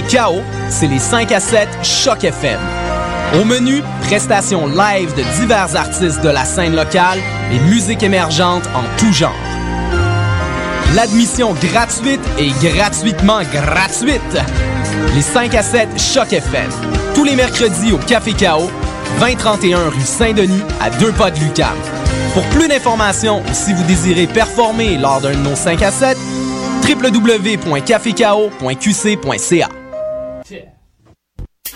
café c'est les 5 à 7 Choc FM. Au menu, prestations live de divers artistes de la scène locale et musique émergente en tout genre. L'admission gratuite et gratuitement gratuite. Les 5 à 7 Choc FM. Tous les mercredis au Café KO, 2031 rue Saint-Denis, à deux pas de Lucam. Pour plus d'informations ou si vous désirez performer lors d'un de nos 5 à 7,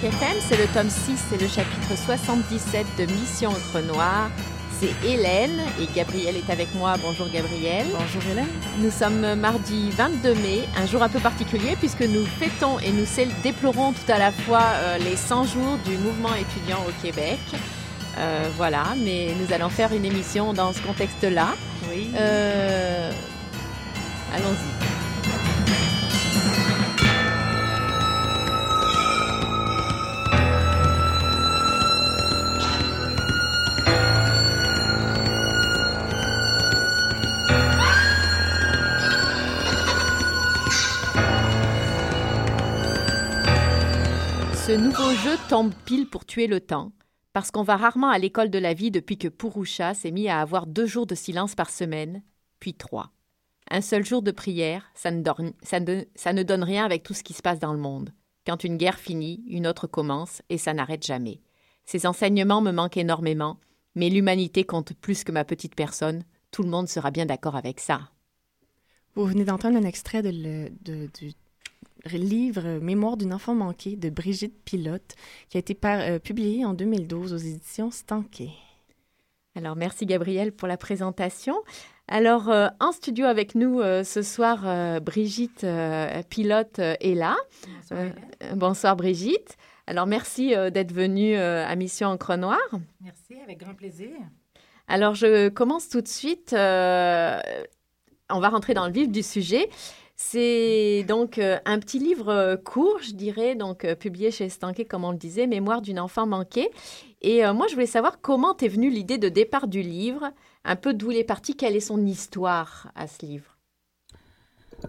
Choc FM, c'est le tome 6, c'est le chapitre 77 de Mission Encre Noire. C'est Hélène et Gabriel est avec moi. Bonjour Gabriel. Bonjour Hélène. Nous sommes mardi 22 mai, un jour un peu particulier puisque nous fêtons et nous déplorons tout à la fois euh, les 100 jours du mouvement étudiant au Québec. Euh, voilà, mais nous allons faire une émission dans ce contexte-là. Oui. Euh, Allons-y. Ce nouveau jeu tombe pile pour tuer le temps, parce qu'on va rarement à l'école de la vie depuis que Purusha s'est mis à avoir deux jours de silence par semaine, puis trois. Un seul jour de prière, ça ne donne rien avec tout ce qui se passe dans le monde. Quand une guerre finit, une autre commence, et ça n'arrête jamais. Ces enseignements me manquent énormément, mais l'humanité compte plus que ma petite personne. Tout le monde sera bien d'accord avec ça. Vous venez d'entendre un extrait de le- de- du livre Mémoire d'une enfant manquée de Brigitte Pilote, qui a été par- euh, publié en 2012 aux éditions Stanquet. Alors, merci Gabriel pour la présentation. Alors, euh, en studio avec nous euh, ce soir, euh, Brigitte euh, Pilote euh, est là. Euh, euh, bonsoir Brigitte. Alors, merci euh, d'être venue euh, à Mission Encre Noire. Merci, avec grand plaisir. Alors, je commence tout de suite. euh, on va rentrer dans le vif du sujet. C'est donc euh, un petit livre euh, court, je dirais, donc euh, publié chez Stanquet, comme on le disait, Mémoire d'une enfant manquée. Et moi, je voulais savoir comment t'es venue l'idée de départ du livre, un peu d'où il est parti, quelle est son histoire à ce livre?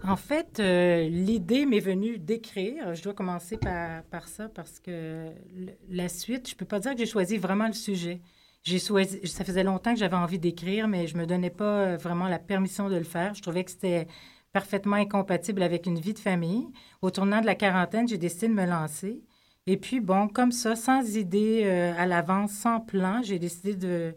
En fait, l'idée m'est venue d'écrire. Je dois commencer par, ça parce que la suite, je peux pas dire que j'ai choisi vraiment le sujet. J'ai ça faisait longtemps que j'avais envie d'écrire, mais je me donnais pas vraiment la permission de le faire. Je trouvais que c'était parfaitement incompatible avec une vie de famille. Au tournant de la quarantaine, j'ai décidé de me lancer. Et puis, bon, comme ça, sans idée euh, à l'avance, sans plan, j'ai décidé de,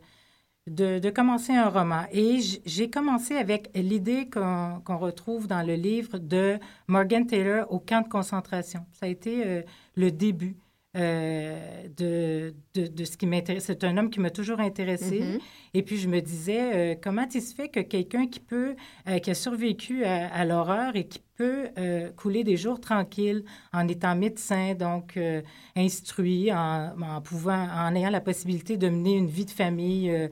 de, commencer un roman. Et j'ai commencé avec l'idée qu'on qu'on retrouve dans le livre de Morgan Taylor au camp de concentration. Ça a été euh, le début euh, de, de, de ce qui m'intéresse. C'est un homme qui m'a toujours intéressé. Mhm. Et puis, je me disais, euh, comment il se fait que quelqu'un qui peut, euh, qui a survécu à, à l'horreur et qui peut couler des jours tranquilles en étant médecin, donc instruit, en, en pouvant, en ayant la possibilité de mener une vie de famille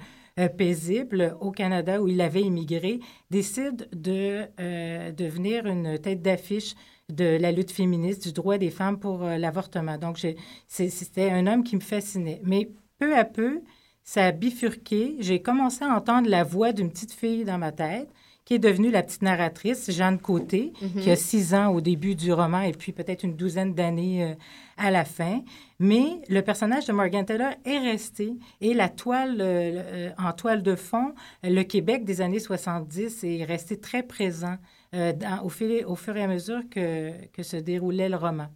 paisible au Canada où il avait immigré, décide de euh, devenir une tête d'affiche de la lutte féministe, du droit des femmes pour euh, l'avortement. Donc, c'était un homme qui me fascinait. Mais peu à peu, ça a bifurqué. J'ai commencé à entendre la voix d'une petite fille dans ma tête qui est devenue la petite narratrice, Jeanne Côté, Mhm. qui a six ans au début du roman et puis peut-être une douzaine d'années euh, à la fin. Mais le personnage de Morgan Taylor est resté et la toile, euh, en toile de fond, le Québec des années 70 est resté très présent euh, dans- au, fil- au fur et à mesure que, que se déroulait le roman.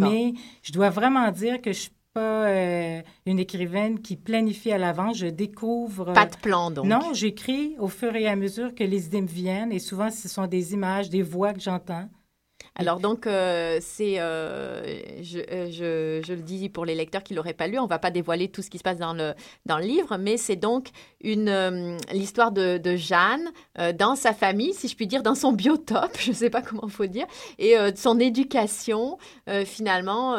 Mais je dois vraiment dire que je suis pas euh, une écrivaine qui planifie à l'avance. Je découvre. Pas de plan, donc. Non, j'écris au fur et à mesure que les idées me viennent et souvent ce sont des images, des voix que j'entends. Alors donc, euh, c'est, euh, je, euh, je, je le dis pour les lecteurs qui l'auraient pas lu, on va pas dévoiler tout ce qui se passe dans le, dans le livre, mais c'est donc une l'histoire de, de Jeanne dans sa famille, si je puis dire, dans son biotope, je sais pas comment faut dire, et de son éducation finalement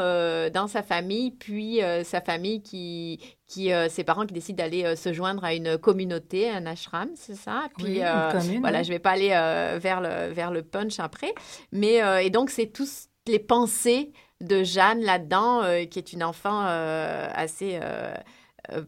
dans sa famille, puis sa famille qui qui euh, ses parents qui décident d'aller euh, se joindre à une communauté, un ashram, c'est ça? Puis Oui, euh, commune, voilà, oui. je vais pas aller euh, vers le vers le punch après, mais et donc c'est tous les pensées de Jeanne là-dedans, qui est une enfant assez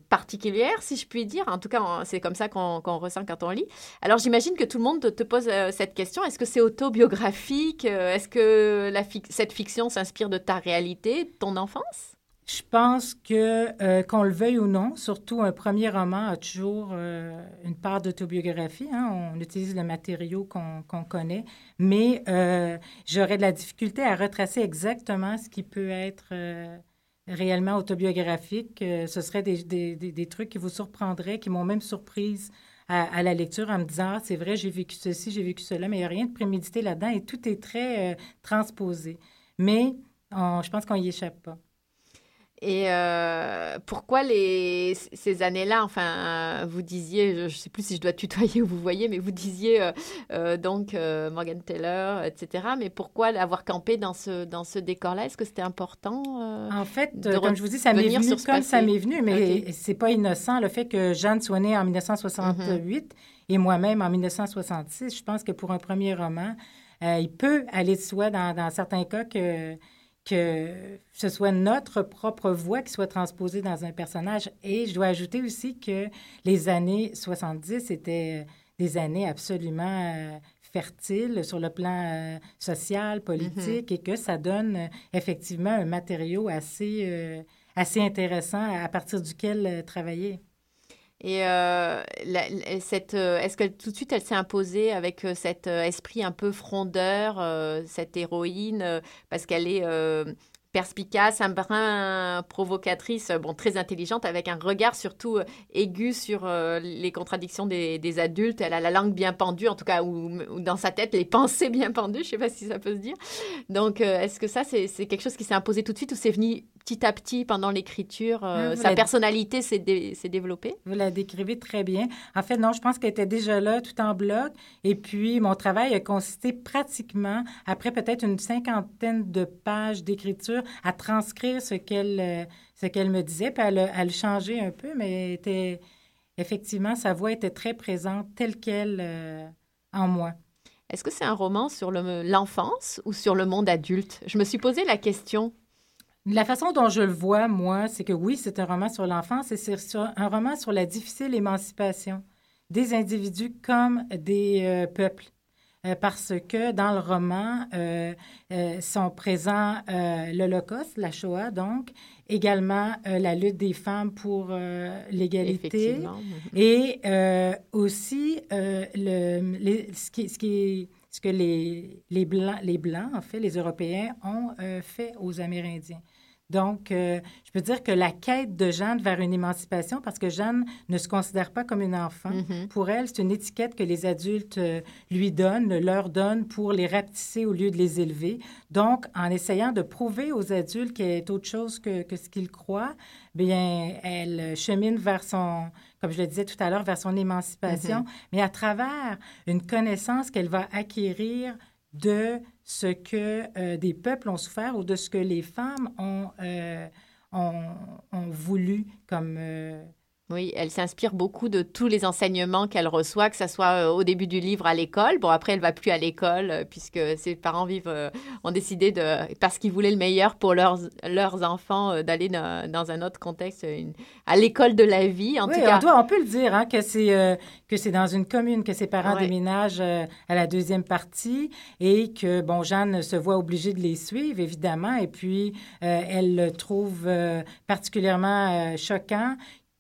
particulière, si je puis dire. En tout cas, c'est comme ça qu'on qu'on ressent quand on lit. Alors, j'imagine que tout le monde te, te pose euh, cette question. Est-ce que c'est autobiographique? Est-ce que la cette fiction s'inspire de ta réalité, de ton enfance? Je pense que, euh, qu'on le veuille ou non, surtout un premier roman a toujours euh, une part d'autobiographie. hein. On utilise le matériau qu'on connaît, mais euh, j'aurais de la difficulté à retracer exactement ce qui peut être réellement autobiographique. Ce serait des, trucs qui vous surprendraient, qui m'ont même surprise à, la lecture en me disant, ah, c'est vrai, j'ai vécu ceci, j'ai vécu cela, mais il n'y a rien de prémédité là-dedans et tout est très transposé. Mais je pense qu'on y échappe pas. Et euh, pourquoi les, ces années-là, enfin, vous disiez, je ne sais plus si je dois tutoyer ou vous voyez, mais vous disiez euh, euh, donc Morgan Taylor, etc. Mais pourquoi avoir campé dans ce, dans ce décor-là? Est-ce que c'était important En fait, comme je vous dis, ça m'est venu comme ça passé? m'est venu, mais Ok. c'est pas innocent le fait que Jeanne soit née en 1968 et moi-même en 1966. Je pense que pour un premier roman, il peut aller de soi dans, dans certains cas que que ce soit notre propre voix qui soit transposée dans un personnage. Et je dois ajouter aussi que les années 70 étaient des années absolument euh, fertiles sur le plan euh, social, politique, et que ça donne euh, effectivement un matériau assez, euh, assez intéressant à partir duquel euh, travailler. Et euh, euh, est-ce que tout de suite elle s'est imposée avec euh, cet esprit un peu frondeur, cette héroïne, parce qu'elle est perspicace, un brin provocatrice, bon très intelligente, avec un regard surtout aigu sur les contradictions des, adultes. Elle a la langue bien pendue, en tout cas, ou, dans sa tête les pensées bien pendues. Je sais pas si ça peut se dire. Donc, est-ce que ça c'est quelque chose qui s'est imposé tout de suite ou c'est venu petit à petit pendant l'écriture euh, Ah, Sa personnalité s'est dé- s'est développée Vous la décrivez très bien. En fait, non, je pense qu'elle était déjà là, tout en bloc. Et puis, mon travail a consisté pratiquement, après peut-être une cinquantaine de pages d'écriture, à transcrire ce qu'elle euh, ce qu'elle me disait. Puis, elle a, elle changé un peu, mais était, effectivement, sa voix était très présente, telle qu'elle euh, en moi. Est-ce que c'est un roman sur le- l'enfance ou sur le monde adulte? Je me suis posé la question. La façon dont je le vois, moi, c'est que oui, c'est un roman sur l'enfance et c'est un roman sur la difficile émancipation des individus comme des euh, peuples. Euh, parce que dans le roman euh, sont présents l'Holocauste, la Shoah, donc, également la lutte des femmes pour l'égalité. Mhm. et aussi, le, les- ce, qui, ce, qui est- ce que les, les, Blancs, les Blancs, en fait, les Européens, ont fait aux Amérindiens. Donc, euh, je peux dire que la quête de Jeanne vers une émancipation, parce que Jeanne ne se considère pas comme une enfant, Mhm. pour elle, c'est une étiquette que les adultes euh, lui donnent, leur donnent pour les rapetisser au lieu de les élever. Donc, en essayant de prouver aux adultes qu'elle est autre chose que, que ce qu'ils croient, bien, elle chemine vers son, comme je le disais tout à l'heure, vers son émancipation, mais à travers une connaissance qu'elle va acquérir de ce que euh, des peuples ont souffert ou de ce que les femmes ont, euh, voulu comme, euh, Oui, elle s'inspire beaucoup de tous les enseignements qu'elle reçoit, que ce soit euh, au début du livre à l'école. Bon, après, elle va plus à l'école euh, puisque ses parents vivent, euh, ont décidé de, parce qu'ils voulaient le meilleur pour leurs, leurs enfants, d'aller dans, un autre contexte, une- à l'école de la vie. En oui, tout cas, on, doit, on peut le dire, hein, que c'est euh, que c'est dans une commune que ses parents Ouais. déménagent euh, à la deuxième partie et que, bon, Jeanne se voit obligée de les suivre, évidemment, et puis euh, elle le trouve particulièrement choquant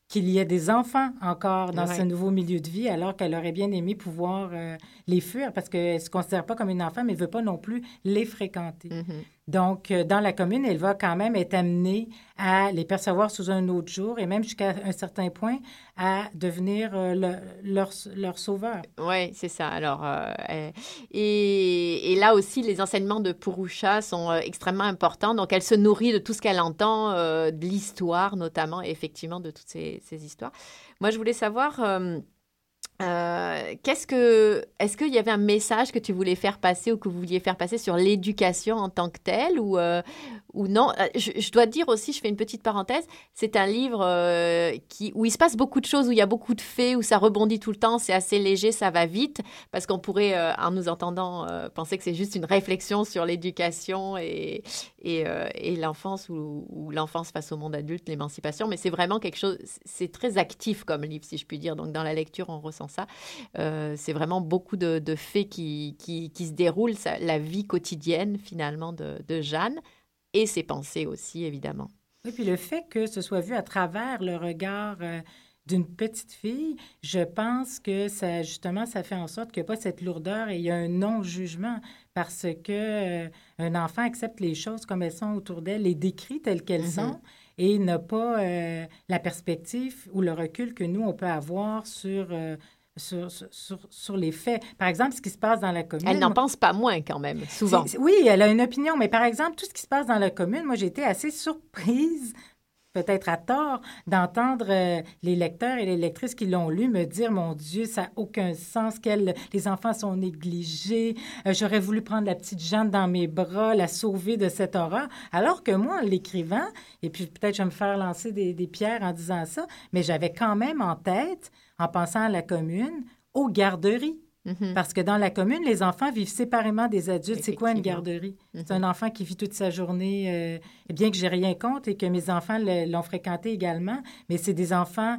qu'il y ait des enfants encore dans Ouais. ce nouveau milieu de vie, alors qu'elle aurait bien aimé pouvoir euh, les fuir parce qu'elle ne se considère pas comme une enfant, mais ne veut pas non plus les fréquenter. Mhm. Donc, euh, dans la commune, elle va quand même être amenée à les percevoir sous un autre jour et même jusqu'à un certain point à devenir euh, le- leur, sauveur. Oui, c'est ça. Alors, euh, et, là aussi, les enseignements de Purusha sont extrêmement importants. Donc, elle se nourrit de tout ce qu'elle entend, de l'histoire notamment, et effectivement, de toutes ces histoires. Moi, je voulais savoir, euh, qu'est-ce que, est-ce qu'il y avait un message que tu voulais faire passer ou que vous vouliez faire passer sur l'éducation en tant que telle ou, euh, ou non? Euh, je, je dois dire aussi, je fais une petite parenthèse, c'est un livre qui, où il se passe beaucoup de choses, où il y a beaucoup de faits, où ça rebondit tout le temps, c'est assez léger, ça va vite, parce qu'on pourrait, en nous entendant, penser que c'est juste une réflexion sur l'éducation et, et l'enfance ou, ou l'enfance face au monde adulte, l'émancipation, mais c'est vraiment quelque chose, c'est très actif comme livre, si je puis dire. Donc dans la lecture, on ressent ça. Euh, c'est vraiment beaucoup de, de faits qui, qui, qui se déroulent, ça- la vie quotidienne finalement de, de Jeanne et ses pensées aussi, évidemment. Oui, puis le fait que ce soit vu à travers le regard euh, d'une petite fille, je pense que ça, justement, ça fait en sorte qu'il n'y a pas cette lourdeur et il y a un non-jugement parce que euh, un enfant accepte les choses comme elles sont autour d'elle, les décrit telles qu'elles Mhm. sont et n'a pas euh, la perspective ou le recul que nous, on peut avoir sur, sur, sur, les faits. Par exemple, ce qui se passe dans la commune. Elle n'en pense pas moins quand même, souvent. Oui, elle a une opinion, mais par exemple, tout ce qui se passe dans la commune, moi, j'ai été assez surprise, peut-être à tort, d'entendre euh, les lecteurs et les lectrices qui l'ont lu me dire, mon Dieu, ça n'a aucun sens, qu'elle, les enfants sont négligés, euh, j'aurais voulu prendre la petite Jeanne dans mes bras, la sauver de cette horreur, alors que moi, en l'écrivant, et puis peut-être je vais me faire lancer des, des pierres en disant ça, mais j'avais quand même en tête, en pensant à la commune, aux garderies. Mhm. Parce que dans la commune, les enfants vivent séparément des adultes. C'est quoi une garderie? C'est Mhm. un enfant qui vit toute sa journée, euh, bien que j'ai rien contre et que mes enfants l'ont fréquenté également, mais c'est des enfants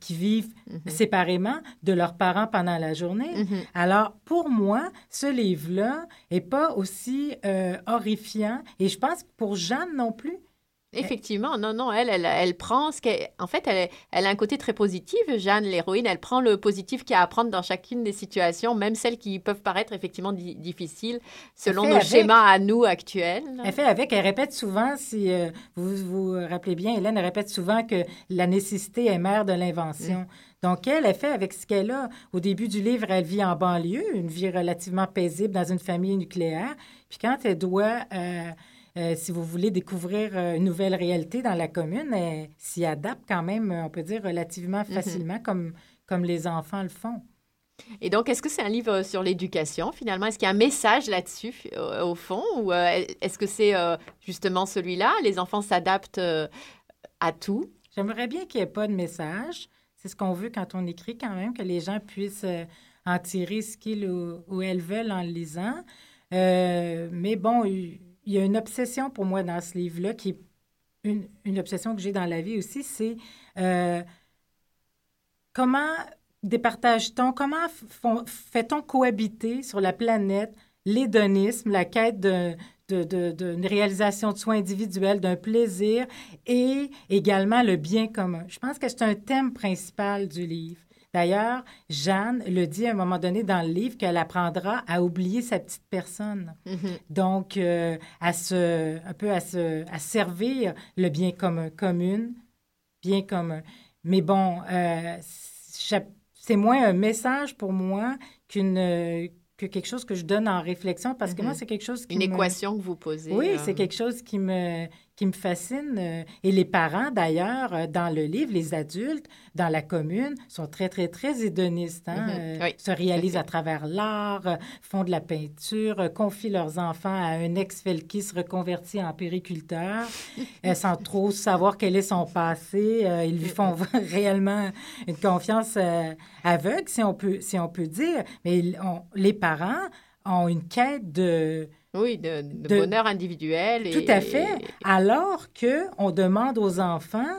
qui vivent Mhm. séparément de leurs parents pendant la journée. Alors, pour moi, ce livre-là est pas aussi euh, horrifiant et je pense pour Jeanne non plus. Effectivement, non, non, elle, elle, elle prend ce qu'elle... En fait, elle, elle a un côté très positif, Jeanne, l'héroïne. Elle prend le positif qu'il y a à prendre dans chacune des situations, même celles qui peuvent paraître effectivement di- difficiles selon nos avec. schémas à nous actuels. Elle fait avec, elle répète souvent, si euh, vous vous rappelez bien, Hélène elle répète souvent que la nécessité est mère de l'invention. Donc, elle, elle fait avec ce qu'elle a. Au début du livre, elle vit en banlieue, une vie relativement paisible dans une famille nucléaire. Puis quand elle doit, euh, euh, si vous voulez, découvrir euh, une nouvelle réalité dans la commune, elle s'y adapte quand même, on peut dire, relativement facilement, comme, comme les enfants le font. Et donc, est-ce que c'est un livre sur l'éducation, finalement? Est-ce qu'il y a un message là-dessus, au, au fond? Ou euh, est-ce que c'est euh, justement celui-là? Les enfants s'adaptent euh, à tout? J'aimerais bien qu'il n'y ait pas de message. C'est ce qu'on veut quand on écrit quand même, que les gens puissent euh, en tirer ce qu'ils ou, ou elles veulent en le lisant. Euh, mais bon, il y a une obsession pour moi dans ce livre-là qui est une, obsession que j'ai dans la vie aussi, c'est euh, comment départage-t-on, comment fait-on cohabiter sur la planète l'hédonisme, la quête de, de, d'une réalisation de soins individuels, d'un plaisir et également le bien commun? Je pense que c'est un thème principal du livre. D'ailleurs, Jeanne le dit à un moment donné dans le livre qu'elle apprendra à oublier sa petite personne. Mhm. Donc, euh, à se, un peu à, se, à servir le bien commun, commune, bien commun. Mais bon, euh, c'est moins un message pour moi qu'une euh, que quelque chose que je donne en réflexion parce que moi, c'est quelque chose qui Une me... équation que vous posez. Oui, euh, c'est quelque chose qui me, qui me fascine. euh, et les parents, d'ailleurs, euh, dans le livre, les adultes, dans la commune, sont très, très, très hédonistes. hein, Mhm. euh, Oui, se réalisent à travers l'art, font de la peinture, confient leurs enfants à un ex-felkis reconverti en périculteur, sans trop savoir quel est son passé. Ils lui font réellement une confiance aveugle, si on peut, si on peut dire. Mais ils les parents ont une quête de... Oui, de, de De- bonheur individuel. Et, Tout à fait. Alors que on demande aux enfants,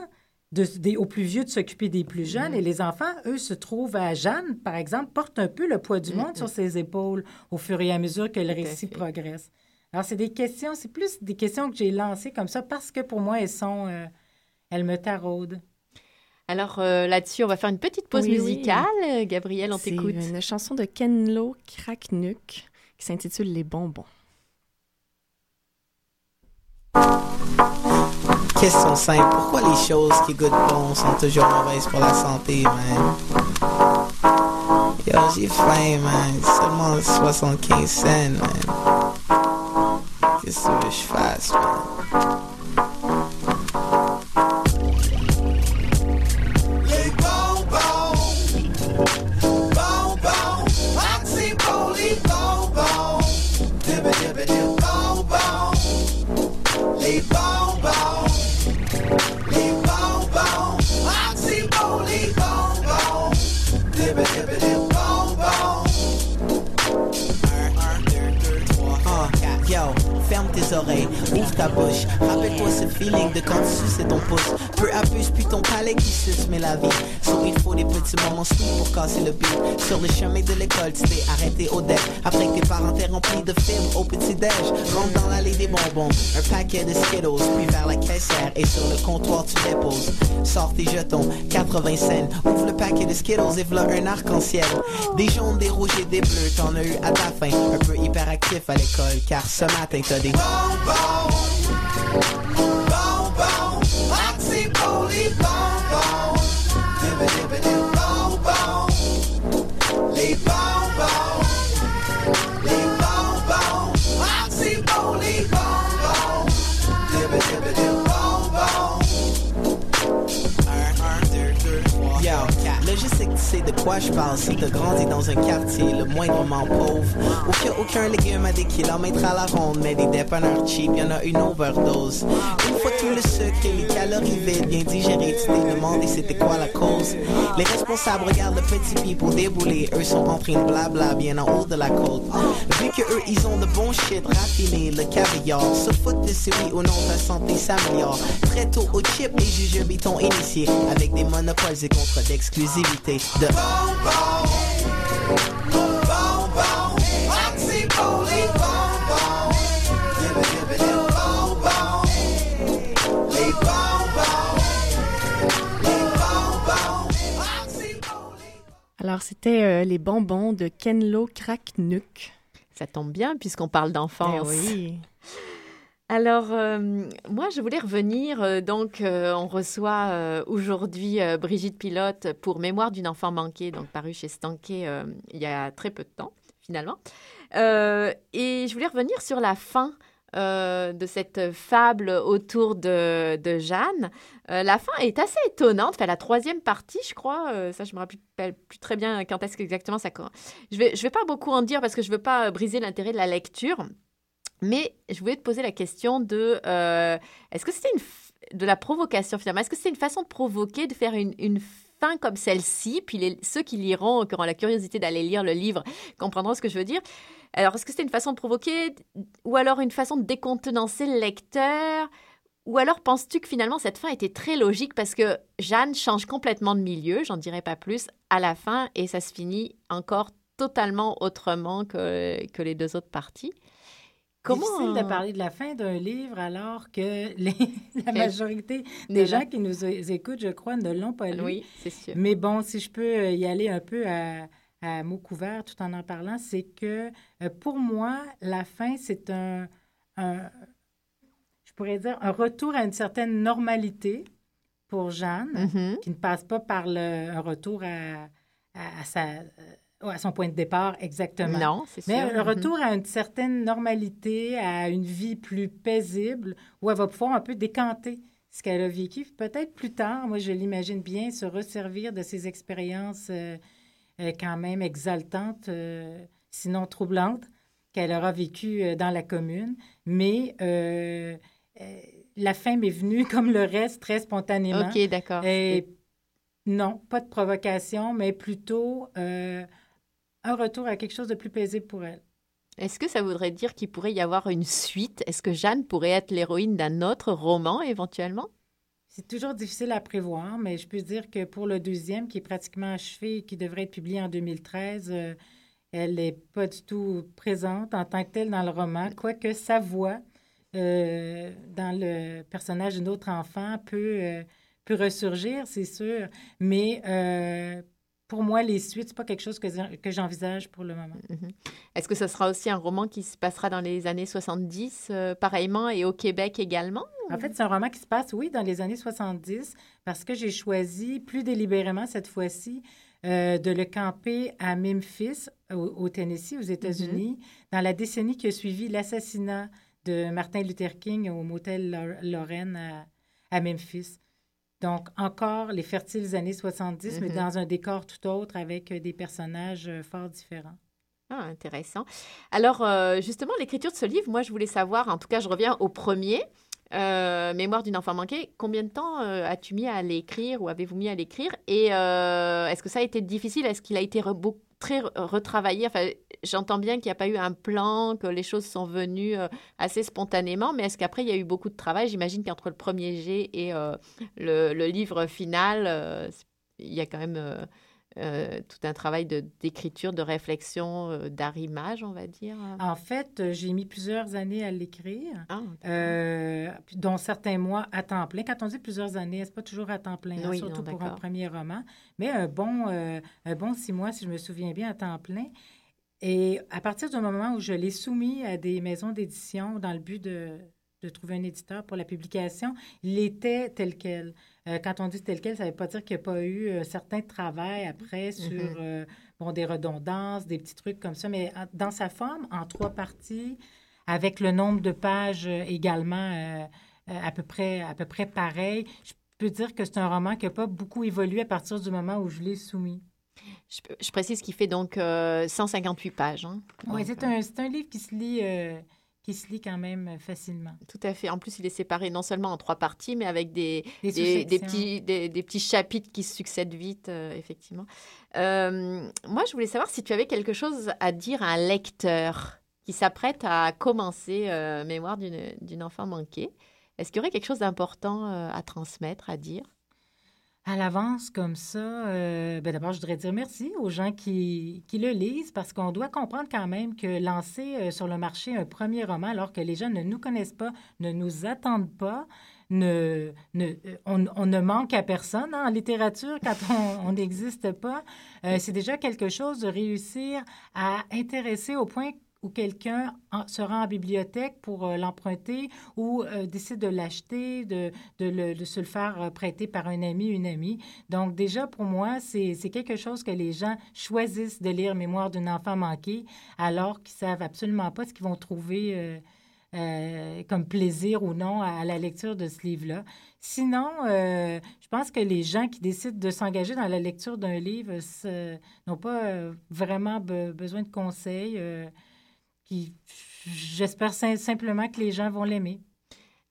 de, des- aux plus vieux, de s'occuper des plus jeunes, Mm-hmm. et les enfants, eux, se trouvent à Jeanne, par exemple, portent un peu le poids du monde Mhm. sur ses épaules au fur et à mesure que le Tout récit progresse. Alors, c'est des questions, c'est plus des questions que j'ai lancées comme ça parce que pour moi, elles sont, euh, elles me taraudent. Alors euh, là-dessus, on va faire une petite pause Oui, oui. musicale. Euh, Gabriel, on C'est t'écoute. une chanson de Ken Lo Cracknuck qui s'intitule Les bonbons. Question simple, pourquoi les choses qui goûtent bon sont toujours mauvaises pour la santé, man? Yo, j'ai faim, man. Seulement 75 cents, man. Qu'est-ce que je fasse, man? Petits moments sweet pour casser le beat. Sur le chemin de l'école, tu t'es arrêté au deck. Après que tes parents t'aient rempli de films au petit-déj. Rentre dans l'allée des bonbons, un paquet de Skittles. Puis vers la caissière et sur le comptoir, tu déposes. Sors tes jetons, 80 cents. Ouvre le paquet de Skittles et voilà un arc-en-ciel. Des jaunes, des rouges et des bleus, t'en as eu à ta fin. Un peu hyperactif à l'école, car ce matin t'as des bonbons, quoi je parle? Si t'as grandi dans un quartier le moindrement pauvre Où qu'il y a aucun légume à des kilomètres à la ronde Mais des dépanneurs cheap, y'en a une overdose le sucre les calories vides bien digérées Tu t'es demandé c'était quoi la cause. Les responsables regardent le petit people débouler Eux sont de blabla bien en haut de la côte. Vu que eux ils ont de bons shit raffinés Le caviar, se foutent de si oui ou non ta santé s'améliore. Très tôt au chip les jujubes t'ont initié Avec des monopoles et contrats d'exclusivité De Alors, c'était euh, Les bonbons de Ken Lo Cracknuck. Ça tombe bien puisqu'on parle d'enfance. Eh oui. Alors, euh, moi, je voulais revenir. euh, donc, euh, on reçoit aujourd'hui Brigitte Pilote pour Mémoire d'une enfant manquée, donc paru chez Stanké euh, il y a très peu de temps, finalement. Et je voulais revenir sur la fin euh, de cette fable autour de, Jeanne. Euh, la fin est assez étonnante. Enfin, la troisième partie, je crois. euh, ça, je me rappelle plus très bien quand est-ce qu'exactement ça. Je vais, je vais pas beaucoup en dire parce que je veux pas briser l'intérêt de la lecture. Mais je voulais te poser la question de est-ce que c'était une de la provocation finalement? Est-ce que c'était une façon de provoquer, de faire une, fin comme celle-ci? Puis ceux qui liront, qui auront la curiosité d'aller lire le livre, comprendront ce que je veux dire. Alors, est-ce que c'était une façon de provoquer ou alors une façon de décontenancer le lecteur ou alors penses-tu que finalement cette fin était très logique parce que Jeanne change complètement de milieu, j'en dirai pas plus, à la fin et ça se finit encore totalement autrement que, que les deux autres parties? Comment Difficile de parler de la fin d'un livre alors que les- la majorité de des gens qui nous écoutent, je crois, ne l'ont pas lu. Oui, c'est sûr. Mais bon, si je peux y aller un peu à, à mots couverts tout en en parlant, c'est que euh, pour moi, la fin, c'est un, un- je pourrais dire, un retour à une certaine normalité pour Jeanne, Mhm. qui ne passe pas par le, un retour à, à- à sa, à son point de départ exactement. Non, c'est Mais sûr. le Mhm. retour à une certaine normalité, à une vie plus paisible, où elle va pouvoir un peu décanter ce qu'elle a vécu. Peut-être plus tard, moi je l'imagine bien, se resservir de ces expériences euh, euh, quand même exaltantes, euh, sinon troublantes, qu'elle aura vécues euh, dans la commune. Mais euh, euh, la fin m'est venue, comme le reste, très spontanément. OK, d'accord. Et non, pas de provocation, mais plutôt euh, un retour à quelque chose de plus paisible pour elle. Est-ce que ça voudrait dire qu'il pourrait y avoir une suite? Est-ce que Jeanne pourrait être l'héroïne d'un autre roman éventuellement? C'est toujours difficile à prévoir, mais je peux dire que pour le deuxième, qui est pratiquement achevé et qui devrait être publié en 2013, euh, elle n'est pas du tout présente en tant que telle dans le roman, quoique sa voix euh, dans le personnage d'un autre enfant peut, euh, peut ressurgir, c'est sûr, mais euh, pour moi, les suites, c'est pas quelque chose que, que j'envisage pour le moment. Mhm. Est-ce que ce sera aussi un roman qui se passera dans les années 70, euh, pareillement, et au Québec également? En fait, c'est un roman qui se passe, oui, dans les années 70, parce que j'ai choisi plus délibérément cette fois-ci euh, de le camper à Memphis, au, au Tennessee, aux États-Unis, dans la décennie qui a suivi l'assassinat de Martin Luther King au motel Lor- Lorraine à, à Memphis. Donc, encore les fertiles années 70, mais Mhm. dans un décor tout autre avec euh, des personnages euh, fort différents. Ah, intéressant. Alors, euh, justement, l'écriture de ce livre, moi, je voulais savoir, en tout cas, je reviens au premier, euh, Mémoire d'une enfant manquée. Combien de temps euh, as-tu mis à l'écrire ou avez-vous mis à l'écrire? Et est-ce que ça a été difficile? Est-ce qu'il a été re- beau- très re- retravaillé? Enfin, j'entends bien qu'il n'y a pas eu un plan, que les choses sont venues euh, assez spontanément, mais est-ce qu'après, il y a eu beaucoup de travail? J'imagine qu'entre le premier jet et euh, le, livre final, euh, il y a quand même... euh, tout un travail d'écriture, de, réflexion, euh, d'arrimage, on va dire. En fait, euh, j'ai mis plusieurs années à l'écrire. Ah, Euh, dont certains mois à temps plein. Quand on dit plusieurs années, c'est pas toujours à temps plein, hein, surtout non, pour un premier roman. Mais un bon, un bon six mois, si je me souviens bien, à temps plein. Et à partir du moment où je l'ai soumis à des maisons d'édition dans le but de, de trouver un éditeur pour la publication, il était tel quel. Euh, quand on dit tel quel, ça ne veut pas dire qu'il n'y a pas eu un certain travail après sur Mhm. euh, bon, des redondances, des petits trucs comme ça, mais dans sa forme, en trois parties, avec le nombre de pages euh, également euh, euh, à, peu près, à peu près pareil. Je peux dire que c'est un roman qui n'a pas beaucoup évolué à partir du moment où je l'ai soumis. Je, je précise qu'il fait donc euh, 158 pages. hein. Oui, c'est un, c'est un livre qui se lit, euh, qui se lit quand même facilement. Tout à fait. En plus, il est séparé non seulement en trois parties, mais avec des, Des des, des sous-sections. petits, des, des petits chapitres qui se succèdent vite, euh, effectivement. Euh, moi, je voulais savoir si tu avais quelque chose à dire à un lecteur qui s'apprête à commencer euh, Mémoire d'une enfant manquée. Est-ce qu'il y aurait quelque chose d'important à transmettre, à dire? À l'avance, comme ça, euh, ben d'abord, je voudrais dire merci aux gens qui, qui le lisent parce qu'on doit comprendre quand même que lancer euh, sur le marché un premier roman alors que les gens ne nous connaissent pas, ne nous attendent pas, ne, ne, euh, on, ne manque à personne hein, en littérature quand on n'existe pas, c'est déjà quelque chose de réussir à intéresser au point où quelqu'un se rend en bibliothèque pour euh, l'emprunter ou euh, décide de l'acheter, de, de, se le faire euh, prêter par un ami, une amie. Donc déjà, pour moi, c'est quelque chose que les gens choisissent de lire Mémoire d'une enfant manquée alors qu'ils savent absolument pas ce qu'ils vont trouver comme plaisir ou non à, la lecture de ce livre-là. Sinon, je pense que les gens qui décident de s'engager dans la lecture d'un livre n'ont pas vraiment be- besoin de conseils. J'espère sim- simplement que les gens vont l'aimer.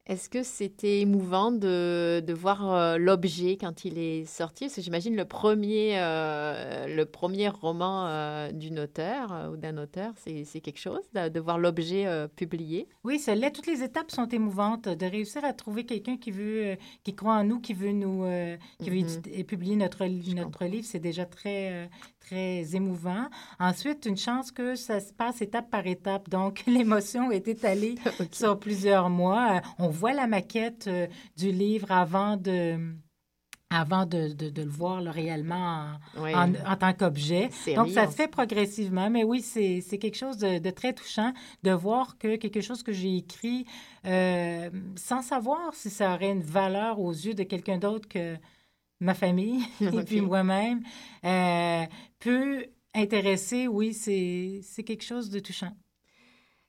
Est-ce que c'était émouvant de, de voir euh, l'objet quand il est sorti? Parce que j'imagine le premier, euh, le premier roman euh, d'une auteure ou d'un auteur, c'est quelque chose de, de voir l'objet publié? Oui, ça l'est. Toutes les étapes sont émouvantes. De réussir à trouver quelqu'un qui veut, qui croit en nous, qui veut nous, qui veut Mhm. et publier notre, li- notre livre, c'est déjà très, très émouvant. Ensuite, une chance que ça se passe étape par étape. Donc, l'émotion est étalée sur plusieurs mois. Euh, On voit la maquette euh, du livre avant de avant de, de- de le voir là, réellement en, Oui. en, en tant qu'objet. Donc, ça se fait progressivement, mais oui, c'est c'est quelque chose de, de très touchant de voir que quelque chose que j'ai écrit euh, sans savoir si ça aurait une valeur aux yeux de quelqu'un d'autre que ma famille et puis moi-même, euh, peut intéressé, oui, c'est quelque chose de touchant.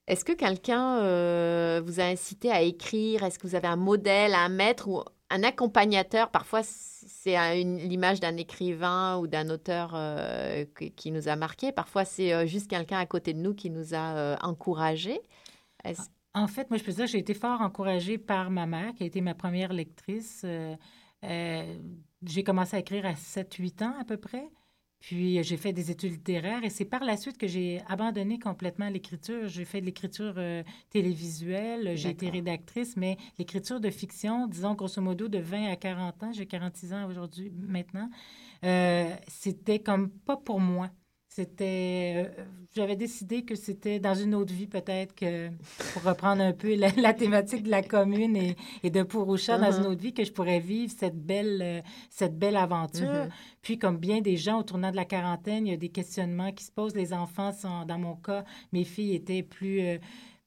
Est-ce que quelqu'un euh, vous a incité à écrire? Est-ce que vous avez un modèle, un maître ou un accompagnateur? Parfois, c'est l'image d'un écrivain ou d'un auteur euh, qui, nous a marqué. Parfois, c'est juste quelqu'un à côté de nous qui nous a encouragés. En fait, moi, je peux dire que j'ai été fort encouragée par ma mère, qui a été ma première lectrice. Euh, j'ai commencé à écrire à 7-8 ans à peu près. Puis euh, j'ai fait des études littéraires et c'est par la suite que j'ai abandonné complètement l'écriture. J'ai fait de l'écriture euh, télévisuelle, j'ai été rédactrice, mais l'écriture de fiction, disons grosso modo de 20 à 40 ans, j'ai 46 ans aujourd'hui maintenant, euh, c'était comme pas pour moi. C'était, euh, j'avais décidé que c'était dans une autre vie peut-être que, pour reprendre un peu la, la thématique de la commune et, et de Pouroucha, dans une autre vie, que je pourrais vivre cette belle, euh, cette belle aventure. Mhm. Puis, comme bien des gens au tournant de la quarantaine, il y a des questionnements qui se posent. Les enfants sont, dans mon cas, mes filles étaient plus, euh,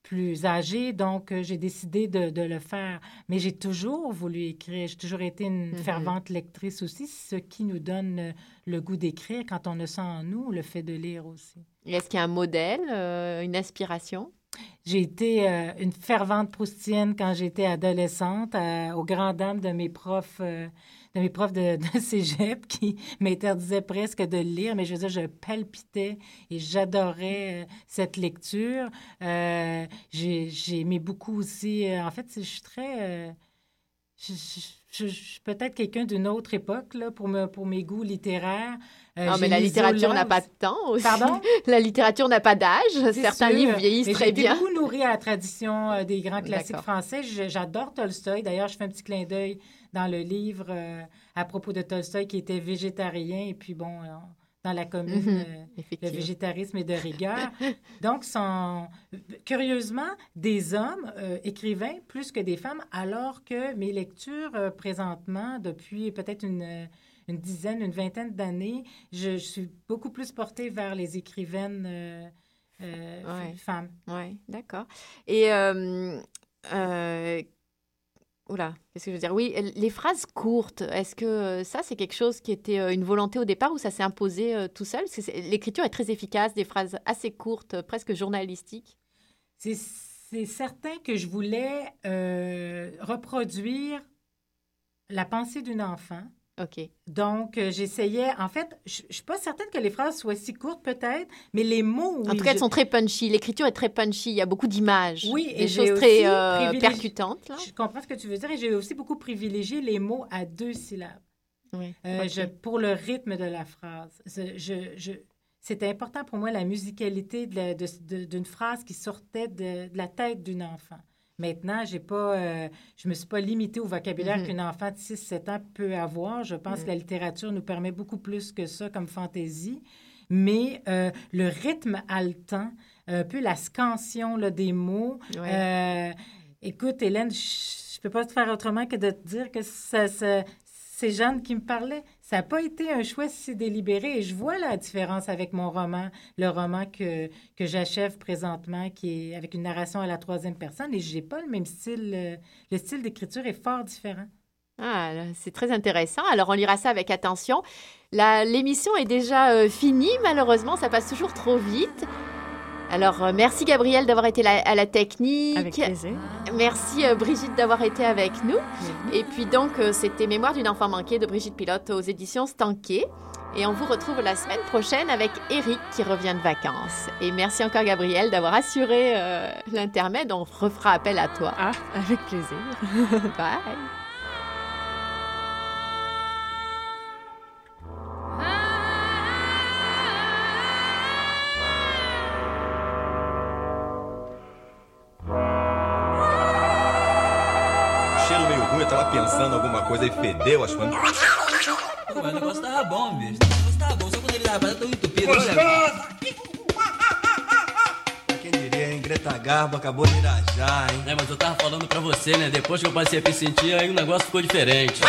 plus âgées, donc euh, j'ai décidé de, de le faire. Mais j'ai toujours voulu écrire. J'ai toujours été une Mhm. fervente lectrice aussi, ce qui nous donne euh, le goût d'écrire quand on a ça en nous, le fait de lire aussi. Est-ce qu'il y a un modèle, euh, une inspiration J'ai été euh, une fervente proustienne quand j'étais adolescente, euh, aux grandes dames de mes profs, de mes profs de, de cégep qui m'interdisaient presque de lire, mais je veux dire, je palpitais et j'adorais euh, cette lecture. Euh, j'ai aimé beaucoup aussi. euh, en fait, je suis très. euh, je- suis peut-être quelqu'un d'une autre époque là, pour, me, pour mes goûts littéraires. Euh, Non, j'ai mais la littérature n'a pas de temps aussi. Pardon? La littérature n'a pas d'âge. Certains sûr. livres vieillissent Mais très J'ai bien. beaucoup nourrie à la tradition euh, des grands classiques français. J'adore Tolstoï. D'ailleurs, je fais un petit clin d'œil dans le livre euh, à propos de Tolstoï qui était végétarien. Et puis, bon, euh, dans la commune, euh, le végétarisme est de rigueur. Donc, sont, curieusement, des hommes euh, écrivains plus que des femmes, alors que mes lectures euh, présentement, depuis peut-être une, une dizaine, une vingtaine d'années, je, je suis beaucoup plus portée vers les écrivaines euh, Ouais. femmes. Oui, d'accord. Et, oula, qu'est-ce que je veux dire? Oui, les phrases courtes, est-ce que euh, ça, c'est quelque chose qui était euh, une volonté au départ ou ça s'est imposé euh, tout seul? L'écriture est très efficace, des phrases assez courtes, presque journalistiques. C'est certain que je voulais reproduire la pensée d'une enfant. OK. Donc, euh, j'essayais. En fait, je ne suis pas certaine que les phrases soient si courtes, peut-être, mais les mots. en tout cas, elles sont très punchy. L'écriture est très punchy. Il y a beaucoup d'images. Oui, et des choses très euh, percutantes. Là. Je comprends ce que tu veux dire et j'ai aussi beaucoup privilégié les mots à deux syllabes. Oui. Euh, je- pour le rythme de la phrase. Je, je- je- c'était important pour moi la musicalité de la- de- de- d'une phrase qui sortait de, de la tête d'une enfant. Maintenant, j'ai pas, euh, je me suis pas limitée au vocabulaire Mhm. qu'une enfant de 6-7 ans peut avoir. Je pense que la littérature nous permet beaucoup plus que ça comme fantaisie. Mais euh, le rythme haletant, un peu la scansion là, des mots. Ouais. euh, écoute, Hélène, je je peux pas te faire autrement que de te dire que c'est Jeanne qui me parlait. Ça n'a pas été un choix si délibéré. Et je vois la différence avec mon roman, le roman que, que j'achève présentement, qui est avec une narration à la troisième personne. Et j'ai pas le même style. euh, le style d'écriture est fort différent. Ah, c'est très intéressant. Alors, on lira ça avec attention. L'émission est déjà euh, finie, malheureusement, ça passe toujours trop vite. Alors, euh, merci Gabriel d'avoir été à la technique. Avec plaisir. Merci euh, Brigitte d'avoir été avec nous. Et puis donc, euh, c'était Mémoire d'une enfant manquée de Brigitte Pilote aux éditions Stanquet. Et on vous retrouve la semaine prochaine avec Eric qui revient de vacances. Et merci encore Gabriel d'avoir assuré euh, l'intermède. On refera appel à toi. Ah, avec plaisir. Bye. Coisa e fedeu, acho que. Pô, mas o negócio tava bom, bicho. O negócio tava bom, só quando ele tava fazendo tão entupido. Olha, Quem diria, hein? Greta Garbo acabou de irajar, hein? É, mas eu tava falando pra você, né? Depois que eu passei a me sentir, aí o negócio ficou diferente.